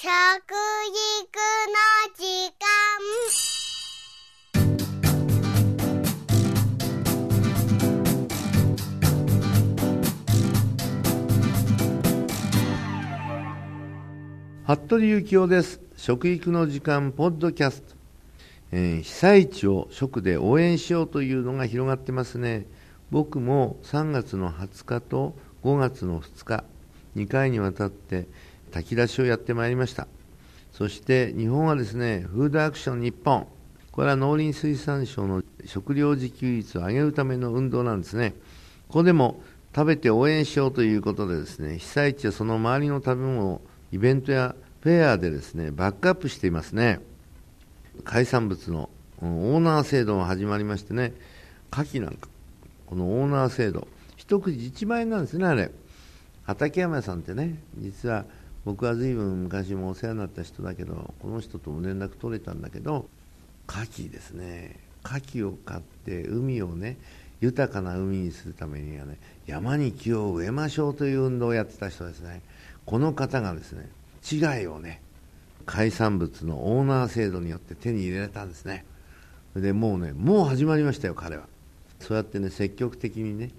食育の時間。服部幸男です。食育の時間ポッドキャスト、えー被災地を食で応援しようというのが広がってますね。僕も3月の20日と5月の2日2回にわたって炊き出しをやってまいりました。そして日本はですねフードアクション日本。これは農林水産省の食料自給率を上げるための運動なんですね。ここでも食べて応援しようということでですね被災地やその周りの食べ物をイベントやフェアでですねバックアップしていますね。海産物のオーナー制度が始まりましてね牡蠣なんかこのオーナー制度一口1万円なんですねあれ。畠山さんってね実は僕は随分昔もお世話になった人だけどこの人とも連絡取れたんだけど牡蠣ですね。牡蠣を買って海をね豊かな海にするためにはね山に木を植えましょうという運動をやってた人ですね。この方がですね違いをね海産物のオーナー制度によって手に入れられたんですね。でもうねもう始まりましたよ彼は。そうやってね積極的にね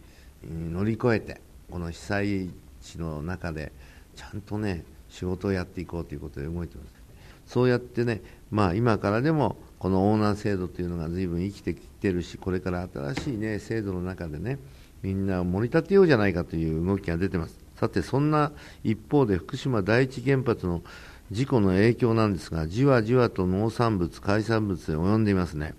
乗り越えてこの被災地の中でちゃんとね仕事をやっていこうということで動いてますそうやってねまあ今からでもこのオーナー制度というのが随分生きてきてるしこれから新しいね制度の中でねみんなを盛り立てようじゃないかという動きが出てます。さてそんな一方で福島第一原発の事故の影響なんですがじわじわと農産物海産物へ及んでいますね。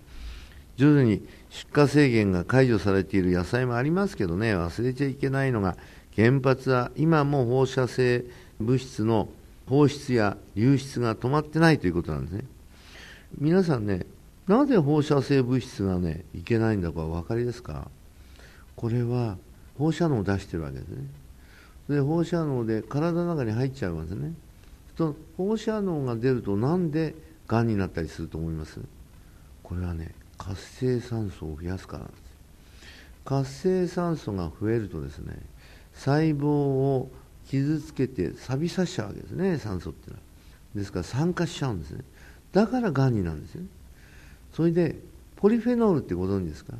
徐々に出荷制限が解除されている野菜もありますけどね忘れちゃいけないのが原発は今も放射性物質の放出や流出が止まってないということなんですね。皆さんねなぜ放射性物質がねいけないんだかお分かりですか？これは放射能を出してるわけですね。で放射能で体の中に入っちゃいますね。と放射能が出るとなんでがんになったりすると思います？これはね活性酸素を増やすからなんです。活性酸素が増えるとですね細胞を傷つけて錆びさせちゃうわけですね酸素っていうのは。ですから酸化しちゃうんですね。だからがんになるんですよそれでポリフェノールってご存知ですか、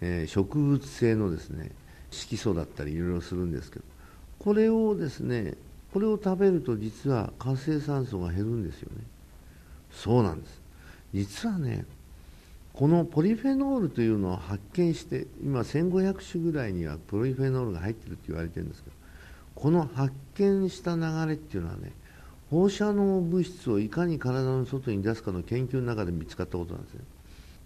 えー植物性のですね色素だったりいろいろするんですけど。これをですねこれを食べると実は活性酸素が減るんですよね。そうなんです。実はねこのポリフェノールというのを発見して今1500種ぐらいにはポリフェノールが入ってるって言われてるんですけどこの発見した流れっていうのはね放射能物質をいかに体の外に出すかの研究の中で見つかったことなんですね。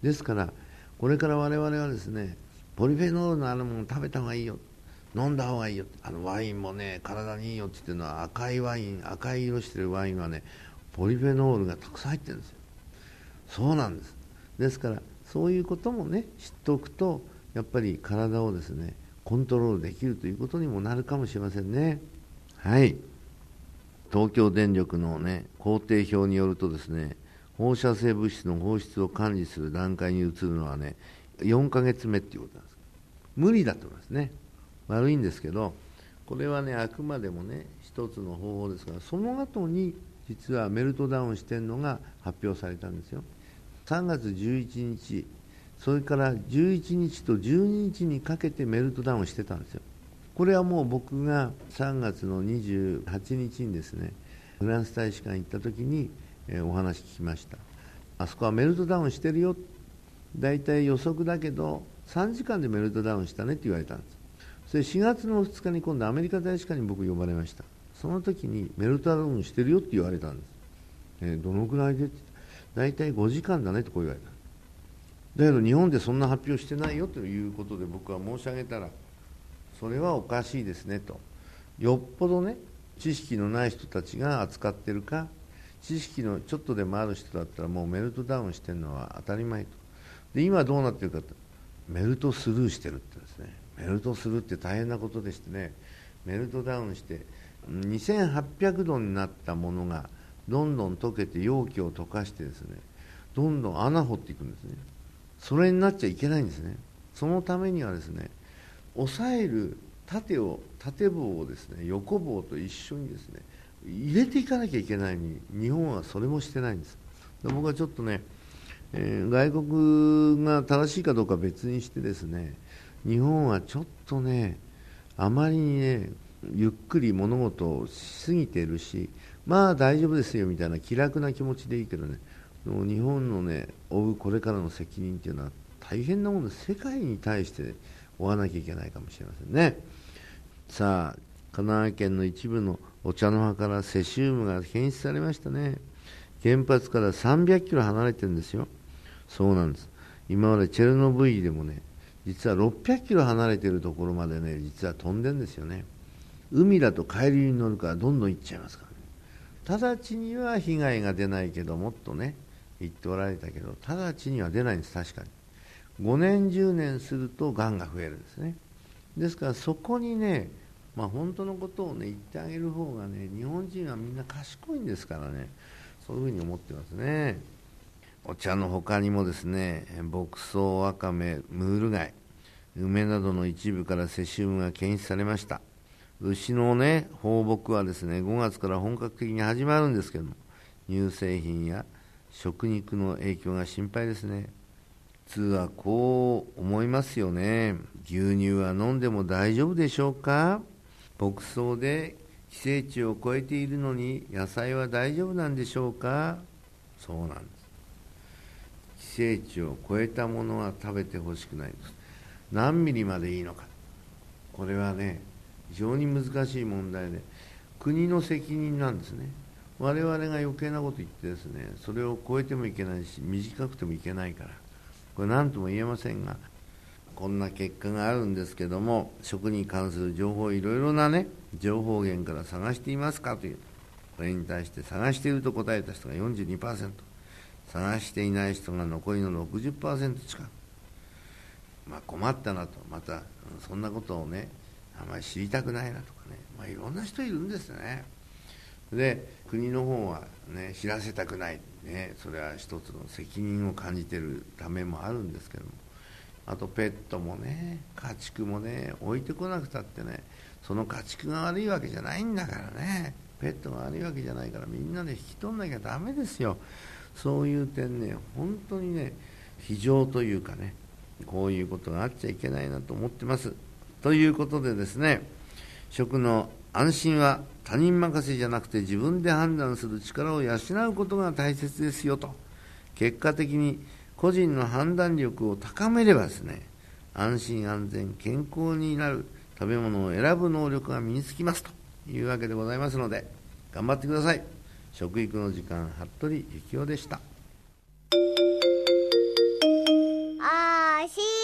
ですからこれから我々はですねポリフェノールのあるものを食べた方がいいよ。飲んだ方がいいよ。あのワインもね体にいいよって言ってるのは赤いワイン赤い色してるワインはねポリフェノールがたくさん入ってるんですよ。そうなんです。ですからそういうこともね知っておくとやっぱり体をですねコントロールできるということにもなるかもしれませんね。はい。東京電力のね工程表によるとですね放射性物質の放出を管理する段階に移るのはね4ヶ月目っていうことなんです。無理だと思いますね。悪いんですけどこれはねあくまでもね一つの方法ですからその後に実はメルトダウンしてるのが発表されたんですよ。3月11日それから11日と12日にかけてメルトダウンしてたんですよ。これはもう僕が3月の28日にですねフランス大使館行った時に、えお話聞きました。あそこはメルトダウンしてるよ。大体予測だけど3時間でメルトダウンしたねって言われたんです。それ4月の2日に今度アメリカ大使館に僕呼ばれました。その時にメルトダウンしてるよって言われたんです、えーどのくらいでって。大体5時間だねってこう言われた。だけど日本でそんな発表してないよということで僕は申し上げたらそれはおかしいですねと。よっぽどね知識のない人たちが扱ってるか知識のちょっとでもある人だったらもうメルトダウンしてるのは当たり前と。で今どうなってるかってメルトスルーしてるってですね。メルトするって大変なことでしてね。メルトダウンして2800度になったものがどんどん溶けて容器を溶かしてですねどんどん穴掘っていくんですね。それになっちゃいけないんですね。そのためにはですね押さえる縦を縦棒をですね横棒と一緒にですね入れていかなきゃいけないのに日本はそれもしてないんです。僕はちょっとね、えー、外国が正しいかどうか別にしてですね日本はちょっとねあまりにねゆっくり物事をしすぎているしまあ大丈夫ですよみたいな気楽な気持ちでいいけどねもう日本のね負うこれからの責任っていうのは大変なもので世界に対して追わなきゃいけないかもしれませんね。さあ神奈川県の一部のお茶の葉からセシウムが検出されましたね。原発から300キロ離れてるんですよ。そうなんです。今までチェルノブイリでもね実は600キロ離れてるところまでね実は飛んでるんですよね。海だと海流に乗るからどんどん行っちゃいますからね。直ちには被害が出ないけどもっとね言っておられたけど直ちには出ないんです確かに。5年10年するとがんが増えるんですね。ですからそこにねまあ本当のことをね言ってあげる方がね日本人はみんな賢いんですからね。そういうふうに思ってますね。お茶の他にもですね牧草わかめムール貝梅などの一部からセシウムが検出されました。牛のね放牧はですね5月から本格的に始まるんですけども乳製品や食肉の影響が心配ですね。普通はこう思いますよね。牛乳は飲んでも大丈夫でしょうか？牧草で寄生虫を超えているのに野菜は大丈夫なんでしょうか？そうなんです。寄生虫を超えたものは食べてほしくないです。何ミリまでいいのか。これはね非常に難しい問題で国の責任なんですね。我々が余計なこと言ってですねそれを超えてもいけないし短くてもいけないからこれ何とも言えませんがこんな結果があるんですけども食に関する情報いろいろなね情報源から探していますかというこれに対して探していると答えた人が42%探していない人が残りの60%近く。まあ困ったなとまたそんなことをねあまり知りたくないなとかね、まあ、いろんな人いるんですよね。で国の方はね知らせたくない、ね、それは一つの責任を感じてるためもあるんですけども。あとペットもね家畜もね置いてこなくたってねその家畜が悪いわけじゃないんだからね。ペットが悪いわけじゃないからみんなで引き取んなきゃだめですよ。そういう点ね本当にね非常というかねこういうことがあっちゃいけないなと思ってます。ということでですね食の安心は他人任せじゃなくて自分で判断する力を養うことが大切ですよと。結果的に個人の判断力を高めればですね安心安全健康になる食べ物を選ぶ能力が身につきますというわけでございますので頑張ってください。食育の時間服部幸男でした。あーしー